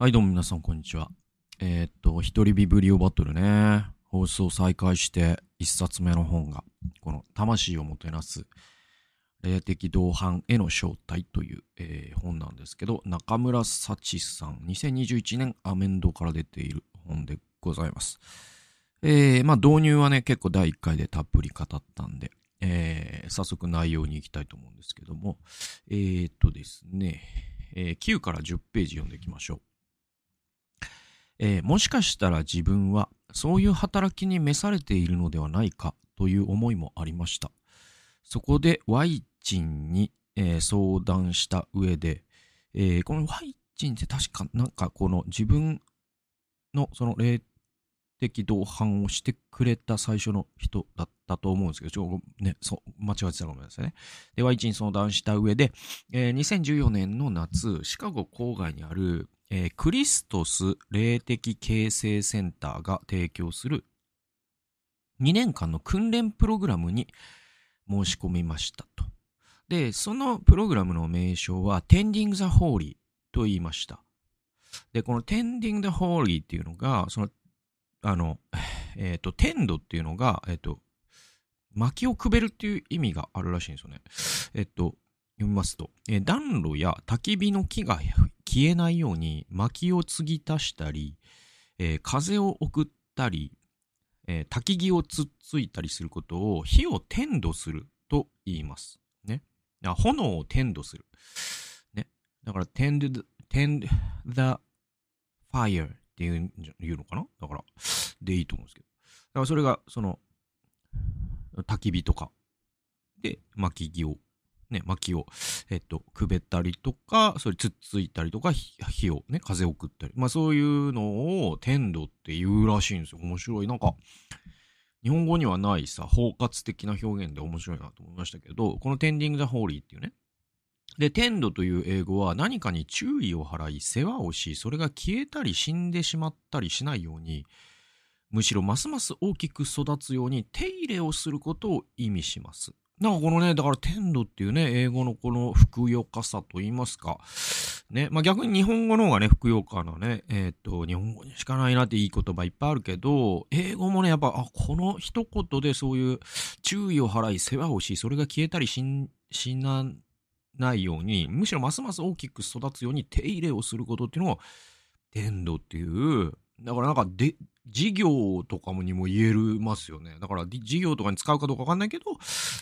はい、どうも皆さん、こんにちは。えーっと、一人ビブリオバトルね、放送再開して、一冊目の本が、この、魂をもてなす、霊的同伴への正体という、えー本なんですけど、中村幸さん、2021年アメンドから出ている本でございます。えー、まあ、導入はね、結構第1回でたっぷり語ったんで、えー早速内容に行きたいと思うんですけども、えーっとですね、えー9から10ページ読んでいきましょう。えーもしかしたら自分はそういう働きに召されているのではないかという思いもありました。そこでワイチンに、えー相談した上で、えーこのワイチンって確かなんかこの自分のその霊的同伴をしてくれた最初の人だったと思うんですけど、ちょね、そう、間違ってたらごめんなさいね。で、ワイチンに相談した上で、えー2014年の夏、シカゴ郊外にある、えークリストス霊的形成センターが提供する2年間の訓練プログラムに申し込みましたと。で、そのプログラムの名称は Tending the Holy と言いました。で、この Tending the Holy っていうのが、その、あの、えっ、と、テンドっていうのが、えっ、と、薪をくべるっていう意味があるらしいんですよね。えっと、読みますと、え暖炉や焚き火の木が消えないように薪を継ぎ足したり、えー風を送ったり、えー焚き木をつっついたりすることを火を点度すると言います。ね。あ炎を点度する。ね。だから tend, the- tend the fire っていうんじゃ言うのかな？だから、でいいと思うんですけど。だからそれが、その、焚き火とかで薪木をね、薪を、えっと、くべたりとか、それつっついたりとか、火をね、風を送ったり。まあそういうのを天度って言うらしいんですよ。面白い。なんか、日本語にはないさ、包括的な表現で面白いなと思いましたけど、この Tending the Holy っていうね。で、天度という英語は何かに注意を払い、世話をし、それが消えたり死んでしまったりしないように、むしろますます大きく育つように手入れをすることを意味します。なんかこのね、だから天度っていうね、英語のこのふくよかさと言いますか。ね、まあ逆に日本語の方がね、ふくよかなね、えーっと、日本語にしかないなっていい言葉いっぱいあるけど、英語もね、やっぱ、あ、この一言でそういう注意を払い、世話をし、それが消えたりし、しな、ないように、むしろますます大きく育つように手入れをすることっていうのを、天度っていう、だからなんかで、事業とかにも言えるますよね。だから事業とかに使うかどうかわかんないけど、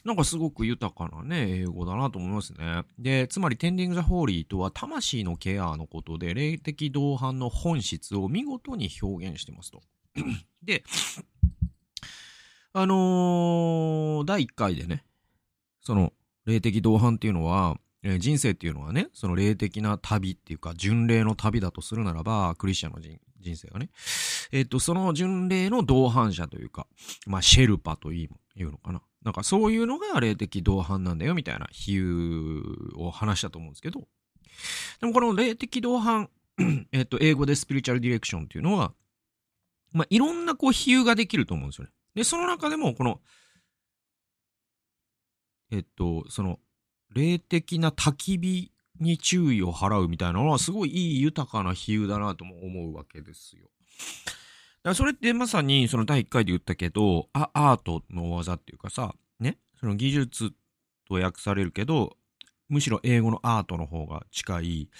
なんかすごく豊かなね、英語だなと思いますね。で、つまり Tending the Holy とは魂のケアのことで、霊的同伴の本質を見事に表現してますと。で、あのー第1回でね、その、霊的同伴っていうのは、え人生っていうのはね、その霊的な旅っていうか、巡礼の旅だとするならば、クリスチャンの人人生がね、えっ、と、その巡礼の同伴者というか、まあ、シェルパというのかな。なんかそういうのが霊的同伴なんだよみたいな比喩を話したと思うんですけど、でもこの霊的同伴、えっと、英語でスピリチュアルディレクションっていうのは、まあ、いろんなこう比喩ができると思うんですよね。で、その中でもこの、えっと、その、霊的な焚き火に注意を払うみたいなのはすごいいい豊かな比喩だなとも思うわけですよ。だからそれってまさにその第1回で言ったけど、アートの技っていうかさ、ね、その技術と訳されるけど、むしろ英語のアートの方が近い。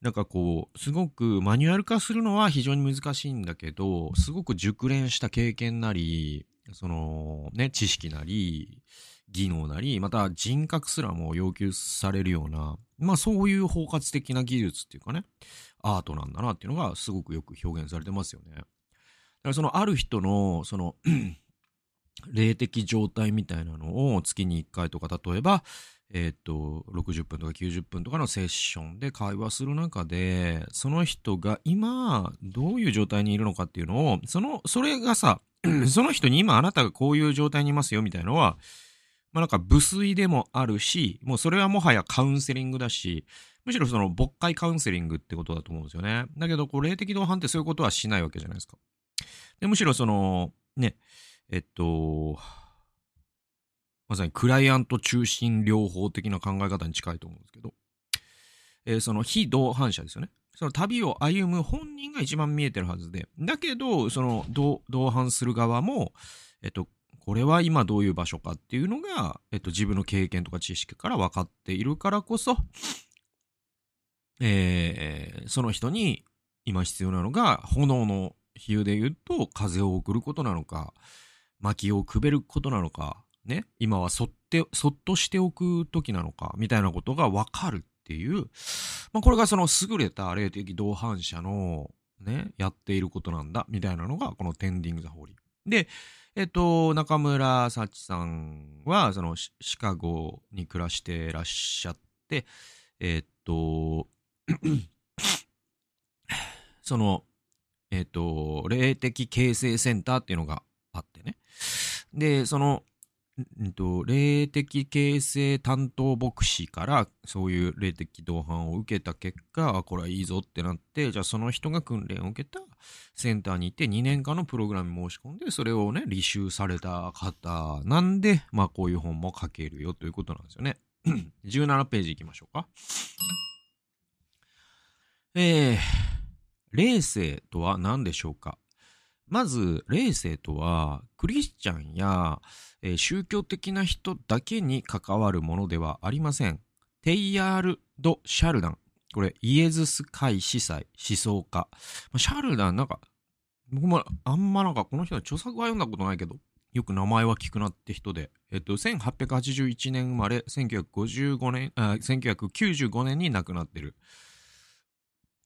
なんかこう、すごくマニュアル化するのは非常に難しいんだけど、すごく熟練した経験なり、そのね、知識なり、技能なり、また人格すらも要求されるような、まあそういう包括的な技術っていうかね、アートなんだなっていうのがすごくよく表現されてますよね。だからそのある人の、その、霊的状態みたいなのを月に1回とか、例えば、えーっと、60分とか90分とかのセッションで会話する中で、その人が今、どういう状態にいるのかっていうのを、その、それがさ、その人に今あなたがこういう状態にいますよみたいなのは、まあなんか無粋でもあるし、もうそれはもはやカウンセリングだし、むしろその牧会カウンセリングってことだと思うんですよね。だけど、こう霊的同伴ってそういうことはしないわけじゃないですか。で、むしろその、ね、えっと、まさにクライアント中心療法的な考え方に近いと思うんですけど、えーその非同伴者ですよね。その旅を歩む本人が一番見えてるはずで。だけど、その、同伴する側も、えっと、これは今どういう場所かっていうのが、えっと、自分の経験とか知識から分かっているからこそ、えー、その人に今必要なのが、炎の比喩で言うと、風を送ることなのか、薪をくべることなのか、ね、今はそって、そっとしておく時なのか、みたいなことが分かるっていう、まあ、これがその優れた霊的同伴者の、ね、やっていることなんだ、みたいなのが、このテンディング・ザ・ホーリー。で、えっと、中村幸さんは、そのシカゴに暮らしてらっしゃって、えっと、その、えっと、霊的形成センターっていうのがあってね。で、その、んと、霊的形成担当牧師からそういう霊的同伴を受けた結果、あ、これはいいぞってなって、じゃあその人が訓練を受けたセンターに行って2年間のプログラム申し込んで、それをね、履修された方なんで、まあこういう本も書けるよということなんですよね。17ページ行きましょうか。えー、霊性とは何でしょうか？まず、霊性とは、クリスチャンや、えー、宗教的な人だけに関わるものではありません。テイヤール・ド・シャルダン。これ、イエズス会司祭、思想家。シャルダン、なんか、僕もあんまなんかこの人の著作は読んだことないけど、よく名前は聞くなって人で、えっと、1881年生まれ、1955年、あ、1995年に亡くなってる。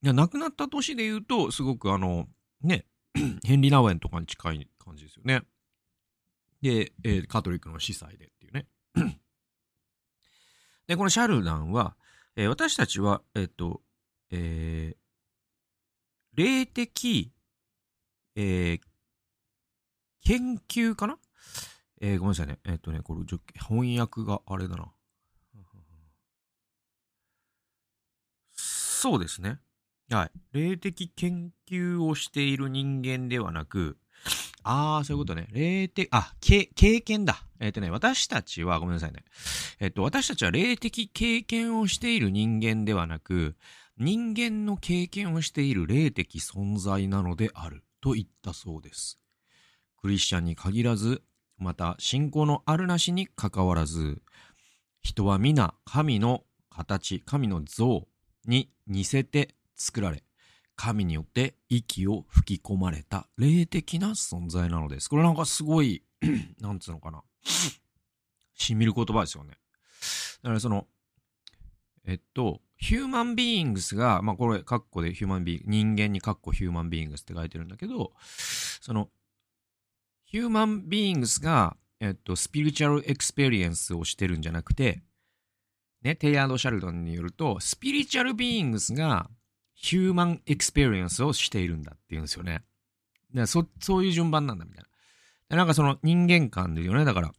いや、亡くなった年で言うと、すごくあの、ね、ヘンリー・ナウエンとかに近い感じですよね。で、えー、カトリックの司祭でっていうね。で、このシャルダンは、えー、私たちは、えっ、と、えー、霊的、えー、研究かな？えー、ごめんなさいね。えっ、とね、これ、翻訳があれだな。そうですね。はい。霊的研究をしている人間ではなく、ああ、そういうことね。霊的、あ、経験だ。えっ、ー、とね、私たちは、ごめんなさいね。えっ、ー、と、私たちは霊的経験をしている人間ではなく、人間の経験をしている霊的存在なのである、と言ったそうです。クリスチャンに限らず、また信仰のあるなしに関わらず、人は皆神の形、神の像に似せて作られ、神によって息を吹き込まれた霊的な存在なのです。これなんかすごい、なんつうのかな。しみる言葉ですよね。だからその、えっと、 human beings が、まあこれ、カッコで human be 人間にカッコ human beings って書いてるんだけど、その、 human beings が、えっと、 spiritual experience をしてるんじゃなくて、ね、テイヤール・ド・シャルダンによると、 spiritual beings が human experience をしているんだっていうんですよね。でそそういう順番なんだみたいな。なんかその人間観ですよね。だから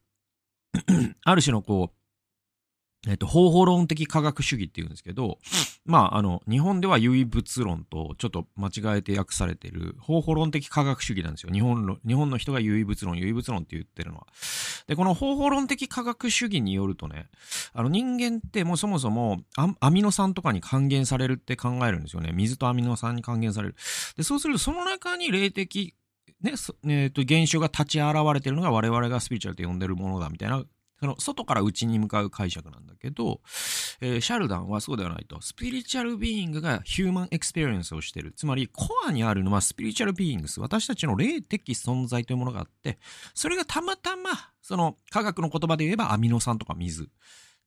ある種のこう、えっと、方法論的科学主義って言うんですけど、まあ、あの、日本では唯物論とちょっと間違えて訳されてる方法論的科学主義なんですよ。日本の、日本の人が唯物論、唯物論って言ってるのは。で、この方法論的科学主義によるとね、あの人間ってもうそもそもアミノ酸とかに還元されるって考えるんですよね。水とアミノ酸に還元される。で、そうするとその中に霊的ね、えっ、と、現象が立ち現れてるのが我々がスピリチュアルと呼んでるものだみたいなその外から内に向かう解釈なんだけど、えー、シャルダンはそうではないと。 spiritual being が human experience をしている。つまり、コアにあるのは spiritual beings。私たちの霊的存在というものがあって、それがたまたま、その科学の言葉で言えばアミノ酸とか水っ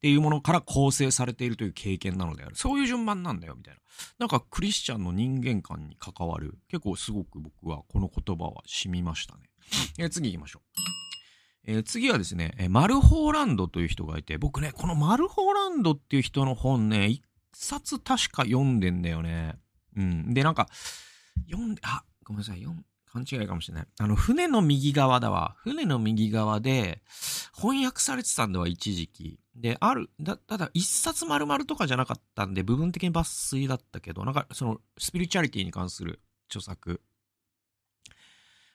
ていうものから構成されているという経験なのである。そういう順番なんだよ、みたいな。なんかクリスチャンの人間観に関わる、結構すごく僕はこの言葉は染みましたね。えー、次行きましょう。えー、次はですね、えー、マルホーランドという人がいて、僕ね、このマルホーランドっていう人の本ね、一冊確か読んでんだよね。うん。で、なんか、読んで、あ、ごめんなさい、読ん、勘違いかもしれない。あの、船の右側だわ。船の右側で、翻訳されてたんだわ、一時期。で、ある、だ、ただ、一冊丸々とかじゃなかったんで、部分的に抜粋だったけど、なんか、その、スピリチュアリティに関する著作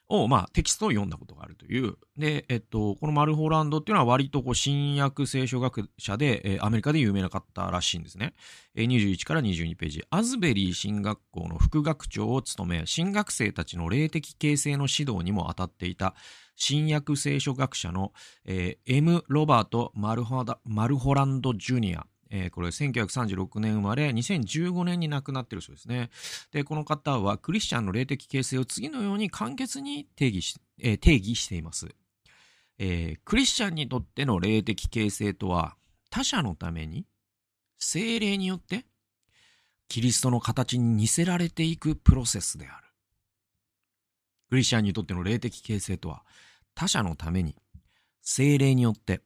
を、まあ、テキストを読んだことがあるという。で、えっと、このマルホランドっていうのは割とこう、新約聖書学者で、えー、アメリカで有名な方らしいんですね。えー、21から22ページ。アズベリー新学校の副学長を務め、新学生たちの霊的形成の指導にも当たっていた、新約聖書学者の、えー、M. ロバート・マルホランド・ジュニア。えー、これ1936年生まれ、2015年に亡くなってるそうですね。で、この方はクリスチャンの霊的形成を次のように簡潔に定義し、えー、定義しています、えー。クリスチャンにとっての霊的形成とは、他者のために、精霊によって、キリストの形に似せられていくプロセスである。クリスチャンにとっての霊的形成とは、他者のために、精霊によって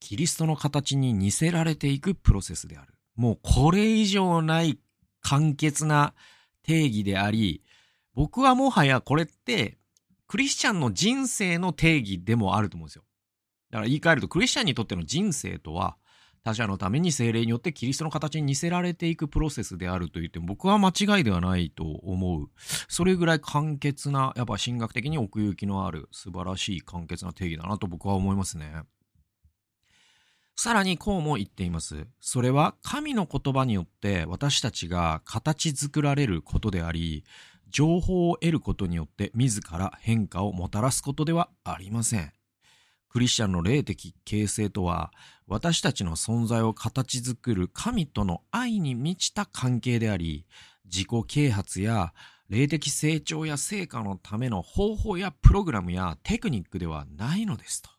キリストの形に似せられていくプロセスである。もうこれ以上ない簡潔な定義であり、僕はもはやこれってクリスチャンの人生の定義でもあると思うんですよ。だから言い換えるとクリスチャンにとっての人生とは他者のために精霊によってキリストの形に似せられていくプロセスであると言っても僕は間違いではないと思う。それぐらい簡潔な、やっぱ神学的に奥行きのある素晴らしい簡潔な定義だなと僕は思いますね。さらにこうも言っています。それは神の言葉によって私たちが形作られることであり、情報を得ることによって自ら変化をもたらすことではありません。クリスチャンの霊的形成とは、私たちの存在を形作る神との愛に満ちた関係であり、自己啓発や霊的成長や成果のための方法やプログラムやテクニックではないのですと。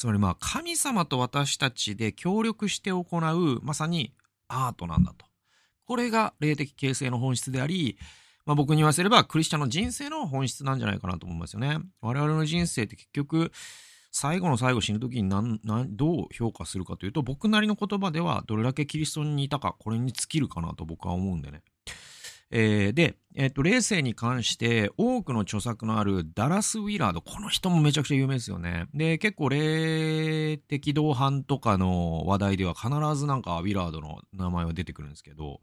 つまりまあ神様と私たちで協力して行うまさにアートなんだと。これが霊的形成の本質であり、まあ、僕に言わせればクリスチャンの人生の本質なんじゃないかなと思いますよね。我々の人生って結局最後の最後死ぬ時に何何どう評価するかというと僕なりの言葉ではどれだけキリストに似たかこれに尽きるかなと僕は思うんでね。えー、で、えっ、と、霊性に関して多くの著作のあるダラス・ウィラード。この人もめちゃくちゃ有名ですよね。で、結構霊的同伴とかの話題では必ずなんかウィラードの名前は出てくるんですけど、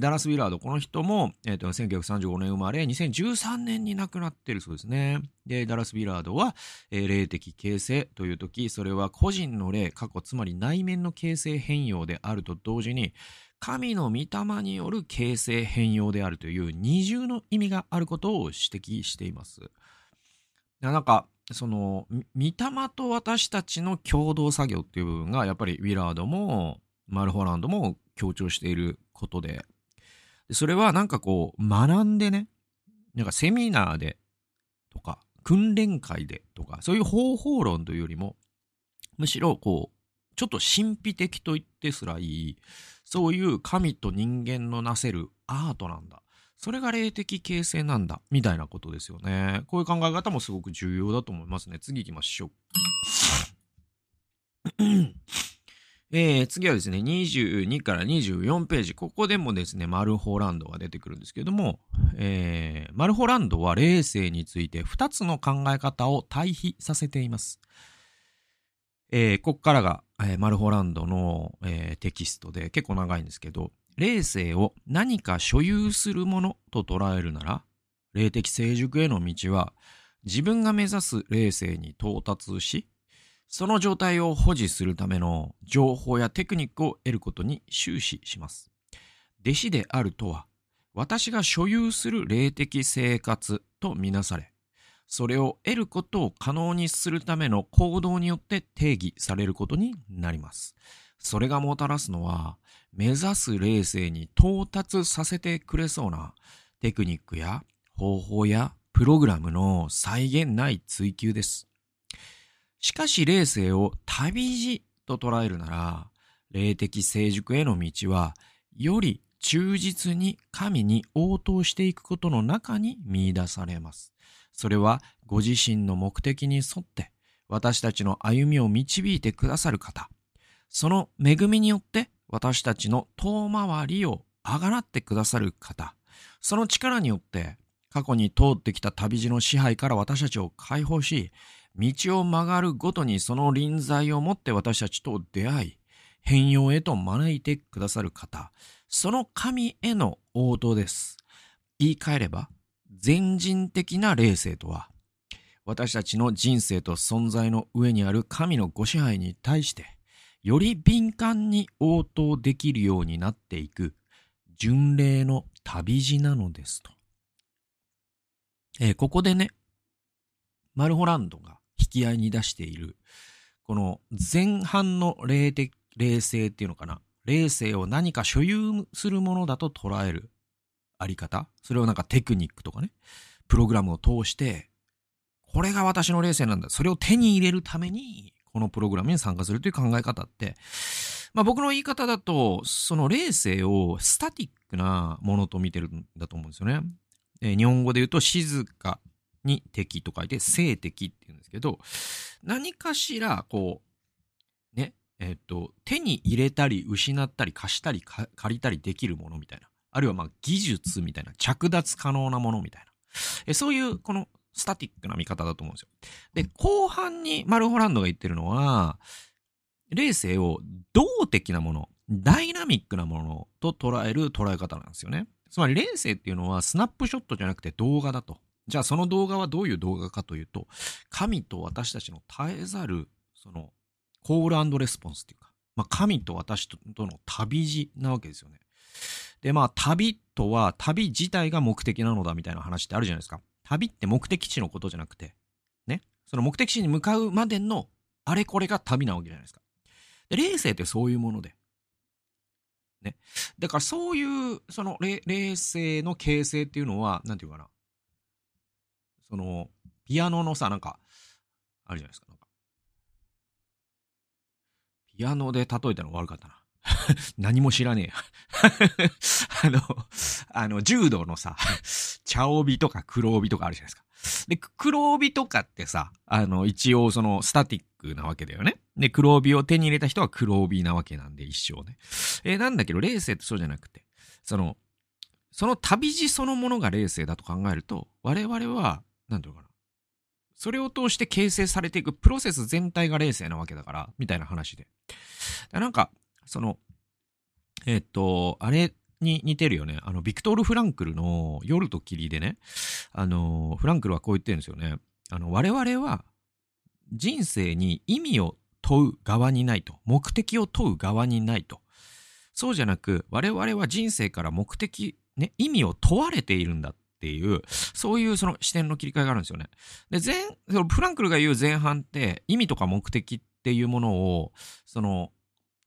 ダラス・ウィラード、この人も、えっ、と、1935年生まれ、2013年に亡くなってるそうですね。で、ダラス・ウィラードは、えー、霊的形成という時、それは個人の霊、過去、つまり内面の形成変容であると同時に、神の御霊による形成変容であるという二重の意味があることを指摘しています。なんか、その、御霊と私たちの共同作業っていう部分が、やっぱりウィラードもマルホランドも強調していることで、それはなんかこう、学んでね、なんかセミナーでとか、訓練会でとか、そういう方法論というよりも、むしろこう、ちょっと神秘的と言ってすらいい、そういう神と人間のなせるアートなんだ。それが霊的形成なんだ。みたいなことですよね。こういう考え方もすごく重要だと思いますね。次行きましょう。えー、次はですね、22から24ページ。ここでもですね、マルホランドが出てくるんですけども、えー、マルホランドは霊性について2つの考え方を対比させています。えー、こっからが、えー、マルホランドの、えー、テキストで結構長いんですけど、霊性を何か所有するものと捉えるなら、霊的成熟への道は自分が目指す霊性に到達し、その状態を保持するための情報やテクニックを得ることに終始します。弟子であるとは、私が所有する霊的生活とみなされ、それを得ることを可能にするための行動によって定義されることになります。それがもたらすのは、目指す霊性に到達させてくれそうなテクニックや方法やプログラムの再現ない追求です。しかし霊性を旅路と捉えるなら、霊的成熟への道は、より忠実に神に応答していくことの中に見出されます。それはご自身の目的に沿って私たちの歩みを導いてくださる方、その恵みによって私たちの遠回りをあがらってくださる方、その力によって過去に通ってきた旅路の支配から私たちを解放し、道を曲がるごとにその臨在をもって私たちと出会い、変容へと招いてくださる方、その神への応答です。言い換えれば、全人的な霊性とは、私たちの人生と存在の上にある神のご支配に対して、より敏感に応答できるようになっていく巡礼の旅路なのですと。えー、ここでね、マルホランドが引き合いに出している、この前半の霊的、霊性っていうのかな。霊性を何か所有するものだと捉えるあり方？それをなんかテクニックとかね、プログラムを通してこれが私の霊性なんだ。それを手に入れるために、このプログラムに参加するという考え方って、まあ僕の言い方だと、その霊性をスタティックなものと見てるんだと思うんですよね。えー、日本語で言うと、静かに敵と書いて、静的って言うんですけど、何かしら、こう、ね、えっ、と、手に入れたり、失ったり、貸したり、借りたりできるものみたいな。あるいはまあ技術みたいな、着脱可能なものみたいな。えそういう、このスタティックな見方だと思うんですよ。で、後半にマルホランドが言ってるのは、霊性を動的なもの、ダイナミックなものと捉える捉え方なんですよね。つまり霊性っていうのはスナップショットじゃなくて動画だと。じゃあその動画はどういう動画かというと、神と私たちの絶えざる、その、コールレスポンスっていうか、まあ、神と私との旅路なわけですよね。で、まあ、旅とは、旅自体が目的なのだみたいな話ってあるじゃないですか。旅って目的地のことじゃなくて、ね。その目的地に向かうまでのあれこれが旅なわけじゃないですか。で、霊性ってそういうもので。ね。だからそういう、その霊、霊性の形成っていうのは、なんていうかな。その、ピアノのさ、なんか、あるじゃないですか。なんかピアノで例えたの悪かったな。何も知らねえ あの、あの、柔道のさ、茶帯とか黒帯とかあるじゃないですか。で、黒帯とかってさ、あの、一応その、スタティックなわけだよね。で、黒帯を手に入れた人は黒帯なわけなんで、一生ね。えー、なんだけど、霊性ってそうじゃなくて、その、その旅路そのものが霊性だと考えると、我々は、なんていうのかな。それを通して形成されていくプロセス全体が霊性なわけだから、みたいな話で。なんか、その、えっと、あれに似てるよね。あの、ビクトール・フランクルの夜と霧でね、あの、フランクルはこう言ってるんですよね。あの、我々は人生に意味を問う側にないと。目的を問う側にないと。そうじゃなく、我々は人生から目的、ね、意味を問われているんだっていう、そういうその視点の切り替えがあるんですよね。で、前、そのフランクルが言う前半って意味とか目的っていうものを、その、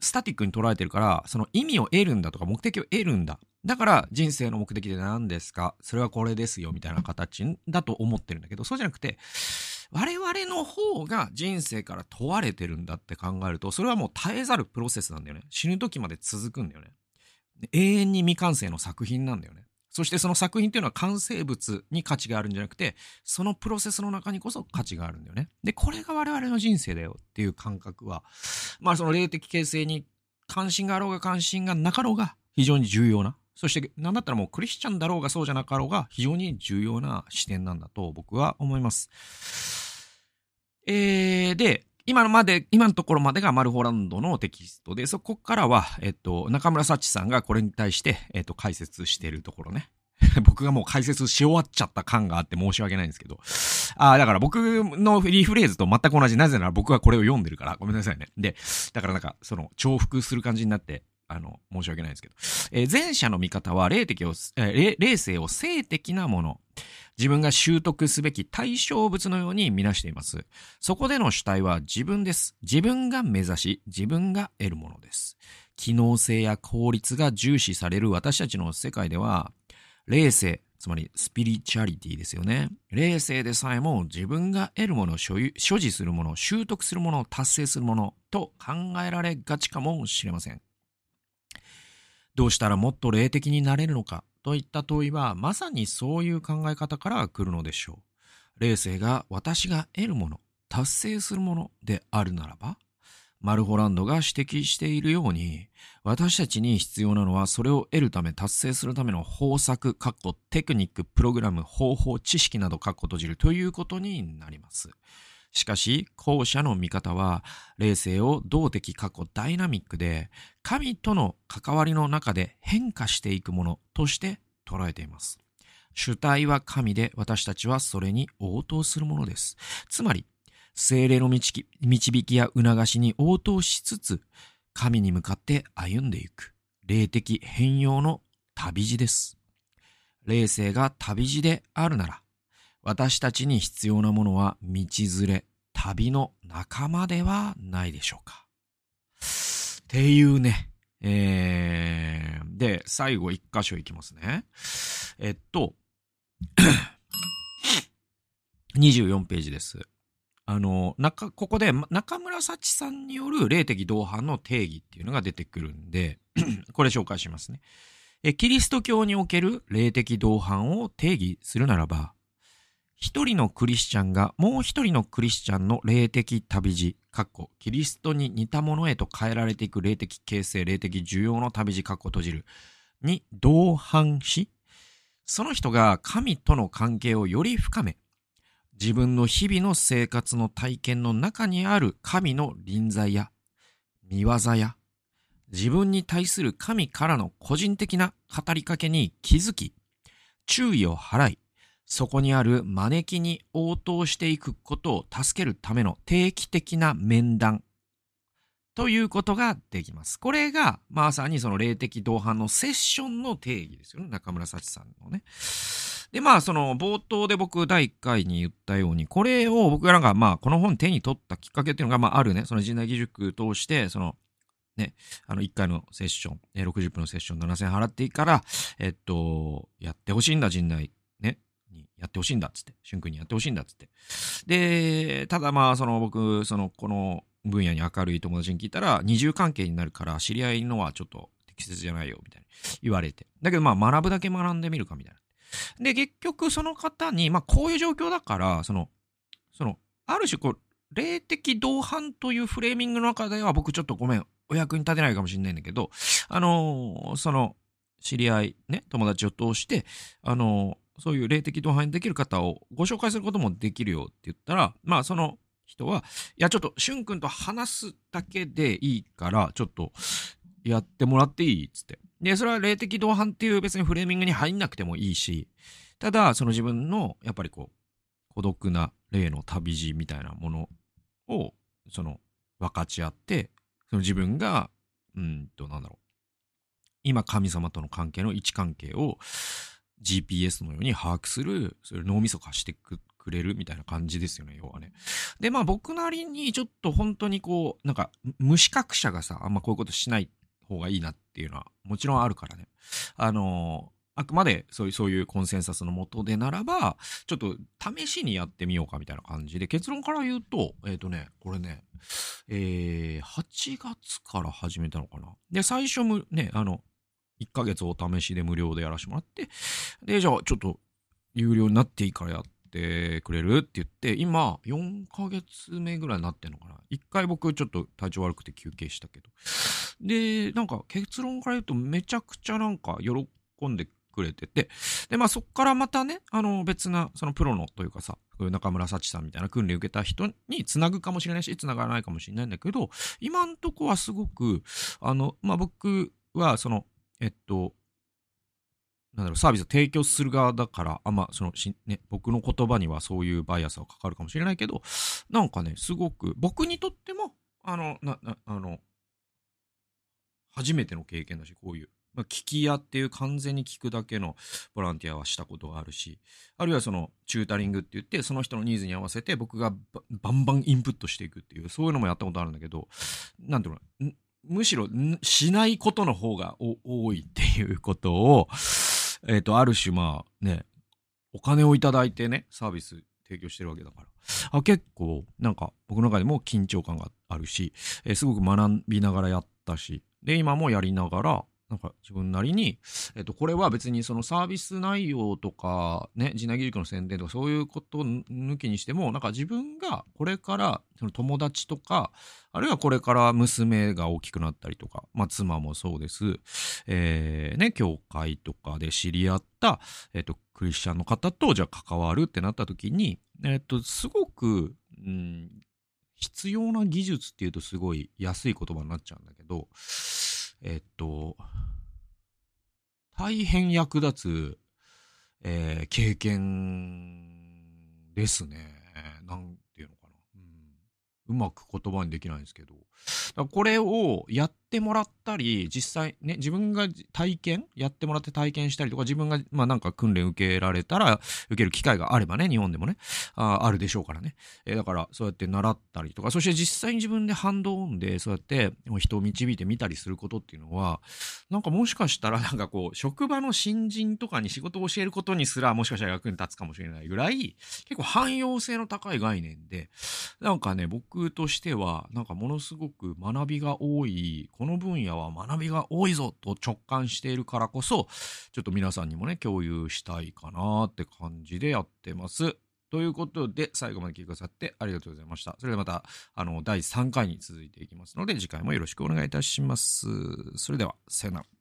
スタティックに捉えてるから、その意味を得るんだとか目的を得るんだ。だから人生の目的で何ですか？それはこれですよみたいな形だと思ってるんだけど、そうじゃなくて、我々の方が人生から問われてるんだって考えると、それはもう耐えざるプロセスなんだよね。死ぬ時まで続くんだよね。永遠に未完成の作品なんだよね。そしてその作品っていうのは完成物に価値があるんじゃなくて、そのプロセスの中にこそ価値があるんだよね。で、これが我々の人生だよっていう感覚は、まあその霊的形成に関心があろうが関心がなかろうが非常に重要な。そして、なんだったらもうクリスチャンだろうがそうじゃなかろうが非常に重要な視点なんだと僕は思います。えー、で、今のまで、今のところまでがマルホランドのテキストで、そこからは、えっと、中村幸さんがこれに対して、えっと、解説してるところね。僕がもう解説し終わっちゃった感があって申し訳ないんですけど。ああ、だから僕のリフレーズと全く同じ。なぜなら僕はこれを読んでるから。ごめんなさいね。で、だからなんか、その、重複する感じになって、あの、申し訳ないですけど。えー、前者の見方は、霊的を、えー、霊性を性的なもの。自分が習得すべき対象物のように見なしています。そこでの主体は自分です。自分が目指し、自分が得るものです。機能性や効率が重視される私たちの世界では、霊性、つまりスピリチュアリティですよね。霊性でさえも自分が得るもの、所有、所持するもの、習得するもの、達成するものと考えられがちかもしれません。どうしたらもっと霊的になれるのか？といった問いは、まさにそういう考え方から来るのでしょう。霊性が私が得るもの、達成するものであるならば、マルホランドが指摘しているように、私たちに必要なのはそれを得るため達成するための方策、括弧テクニック、プログラム、方法、知識など括弧閉じるということになります。しかし、後者の見方は、霊性を動的過去ダイナミックで、神との関わりの中で変化していくものとして捉えています。主体は神で私たちはそれに応答するものです。つまり、精霊の導きや促しに応答しつつ、神に向かって歩んでいく、霊的変容の旅路です。霊性が旅路であるなら、私たちに必要なものは道連れ、旅の仲間ではないでしょうか。っていうね。えー、で、最後一箇所いきますね。えっと、24ページです。あの、中、ここで中村幸さんによる霊的同伴の定義っていうのが出てくるんで、これ紹介しますね。え、キリスト教における霊的同伴を定義するならば、一人のクリスチャンがもう一人のクリスチャンの霊的旅路、かっこ、キリストに似たものへと変えられていく霊的形成、霊的需要の旅路、かっこ閉じる、に同伴し、その人が神との関係をより深め、自分の日々の生活の体験の中にある神の臨在や見業や自分に対する神からの個人的な語りかけに気づき、注意を払い、そこにある招きに応答していくことを助けるための定期的な面談ということができます。これがまさにその霊的同伴のセッションの定義ですよね。中村幸さんのね。で、まあその冒頭で僕第1回に言ったように、これを僕がなんかまあこの本手に取ったきっかけっていうのがまああるね、その人内義塾通して、そのね、あの、1回のセッション、60分のセッション7000円払っていいから、えっと、やってほしいんだ、陣内、にやってほしいんだ、っつって、俊君にやってほしいんだ、っつって。で、ただまあ、その僕、その、この分野に明るい友達に聞いたら、二重関係になるから、知り合いのはちょっと適切じゃないよ、みたいな言われて。だけどまあ、学ぶだけ学んでみるか、みたいな。で、結局その方に、まあ、こういう状況だから、その、その、ある種こう、霊的同伴というフレーミングの中では僕ちょっとごめん、お役に立てないかもしれないんだけど、あのー、その、知り合い、ね、友達を通して、あのー、そういう霊的同伴できる方をご紹介することもできるよって言ったら、まあ、その人は、いや、ちょっと、しゅんくんと話すだけでいいから、ちょっと、やってもらっていいっつって。で、それは霊的同伴っていう別にフレーミングに入んなくてもいいし、ただ、その自分の、やっぱりこう、孤独な霊の旅路みたいなものを、その、分かち合って、その自分が、うんと、なんだろう。今、神様との関係の位置関係を GPS のように把握する、それ脳みそ貸してくれるみたいな感じですよね、要はね。で、まあ僕なりにちょっと本当にこう、なんか、無資格者がさ、あんまこういうことしない方がいいなっていうのはもちろんあるからね。あのあくまでそういう、そういうコンセンサスのもとでならば、ちょっと試しにやってみようかみたいな感じで、結論から言うと、えっ、ー、とね、これね、えー、8月から始めたのかな。で、最初む、ね、あの、1ヶ月お試しで無料でやらせてもらって、で、じゃあちょっと有料になっていいからやってくれるって言って、今、4ヶ月目ぐらいになってんのかな。1回僕ちょっと体調悪くて休憩したけど。で、なんか結論から言うとめちゃくちゃなんか喜んでくれてて、で、まあそっからまたね、あの別な、そのプロのというかさ、中村幸さんみたいな訓練受けた人につなぐかもしれないし、つながらないかもしれないんだけど、今んとこはすごく、あの、まあ僕はその、えっと、なんだろう、サービスを提供する側だから、あんま、そのし、ね、僕の言葉にはそういうバイアスがかかるかもしれないけど、なんかね、すごく、僕にとっても、あの、な、な、あの、初めての経験だし、こういう。まあ、聞き屋っていう完全に聞くだけのボランティアはしたことがあるし、あるいはそのチュータリングって言って、その人のニーズに合わせて僕がバンバンインプットしていくっていう、そういうのもやったことあるんだけど、なんていうの、むしろしないことの方が多いっていうことを、えっ、ー、と、ある種まあね、お金をいただいてね、サービス提供してるわけだから。あ結構、なんか僕の中でも緊張感があるし、えー、すごく学びながらやったし、で、今もやりながら、なんか自分なりに、えっと、これは別にそのサービス内容とか、ね、地なぎ塾の宣伝とかそういうことを抜きにしても、なんか自分がこれからその友達とか、あるいはこれから娘が大きくなったりとか、まあ妻もそうです。えー、ね、教会とかで知り合った、えっと、クリスチャンの方とじゃあ関わるってなった時に、えっと、すごく、うん、必要な技術っていうとすごい安い言葉になっちゃうんだけど、えっと、大変役立つ、えー、経験ですね。なんていうのかな。うん、うまく言葉にできないんですけど。これをやってもらったり、実際ね、自分が体験、やってもらって体験したりとか、自分が、まあなんか訓練受けられたら、受ける機会があればね、日本でもね、ああるでしょうからね。えー、だから、そうやって習ったりとか、そして実際に自分でハンドオンで、そうやって人を導いてみたりすることっていうのは、なんかもしかしたら、なんかこう、職場の新人とかに仕事を教えることにすら、もしかしたら役に立つかもしれないぐらい、結構汎用性の高い概念で、なんかね、僕としては、なんかものすごく学びが多い、この分野は学びが多いぞと直感しているからこそ、ちょっと皆さんにもね、共有したいかなって感じでやってます。ということで、最後まで聞いてくださってありがとうございました。それではまた、あの、第3回に続いていきますので、次回もよろしくお願いいたします。それでは、さよなら。